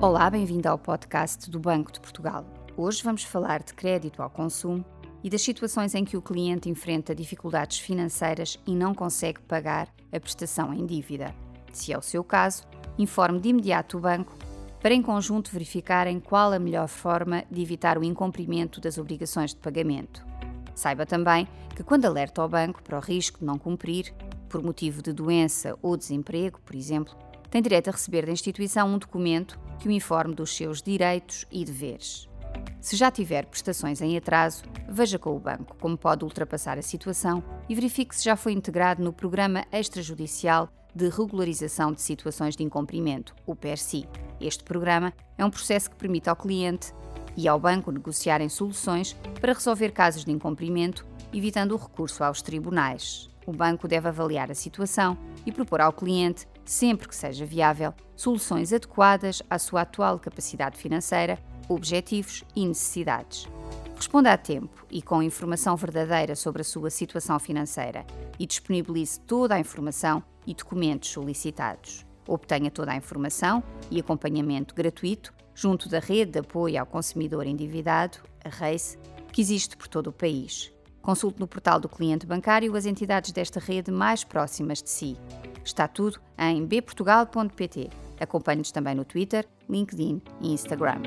Olá, bem-vindo ao podcast do Banco de Portugal. Hoje vamos falar de crédito ao consumo e das situações em que o cliente enfrenta dificuldades financeiras e não consegue pagar a prestação em dívida. Se é o seu caso, informe de imediato o banco para, em conjunto, verificarem qual a melhor forma de evitar o incumprimento das obrigações de pagamento. Saiba também que, quando alerta ao banco para o risco de não cumprir, por motivo de doença ou desemprego, por exemplo, tem direito a receber da instituição um documento que o informe dos seus direitos e deveres. Se já tiver prestações em atraso, veja com o banco como pode ultrapassar a situação e verifique se já foi integrado no Programa Extrajudicial de Regularização de Situações de Incumprimento, o PERSI. Este programa é um processo que permite ao cliente e ao banco negociarem soluções para resolver casos de incumprimento, evitando o recurso aos tribunais. O banco deve avaliar a situação e propor ao cliente sempre que seja viável, soluções adequadas à sua atual capacidade financeira, objetivos e necessidades. Responda a tempo e com informação verdadeira sobre a sua situação financeira e disponibilize toda a informação e documentos solicitados. Obtenha toda a informação e acompanhamento gratuito junto da Rede de Apoio ao Consumidor Endividado, a RACE, que existe por todo o país. Consulte no portal do cliente bancário as entidades desta rede mais próximas de si. Está tudo em bportugal.pt. Acompanhe-nos também no Twitter, LinkedIn e Instagram.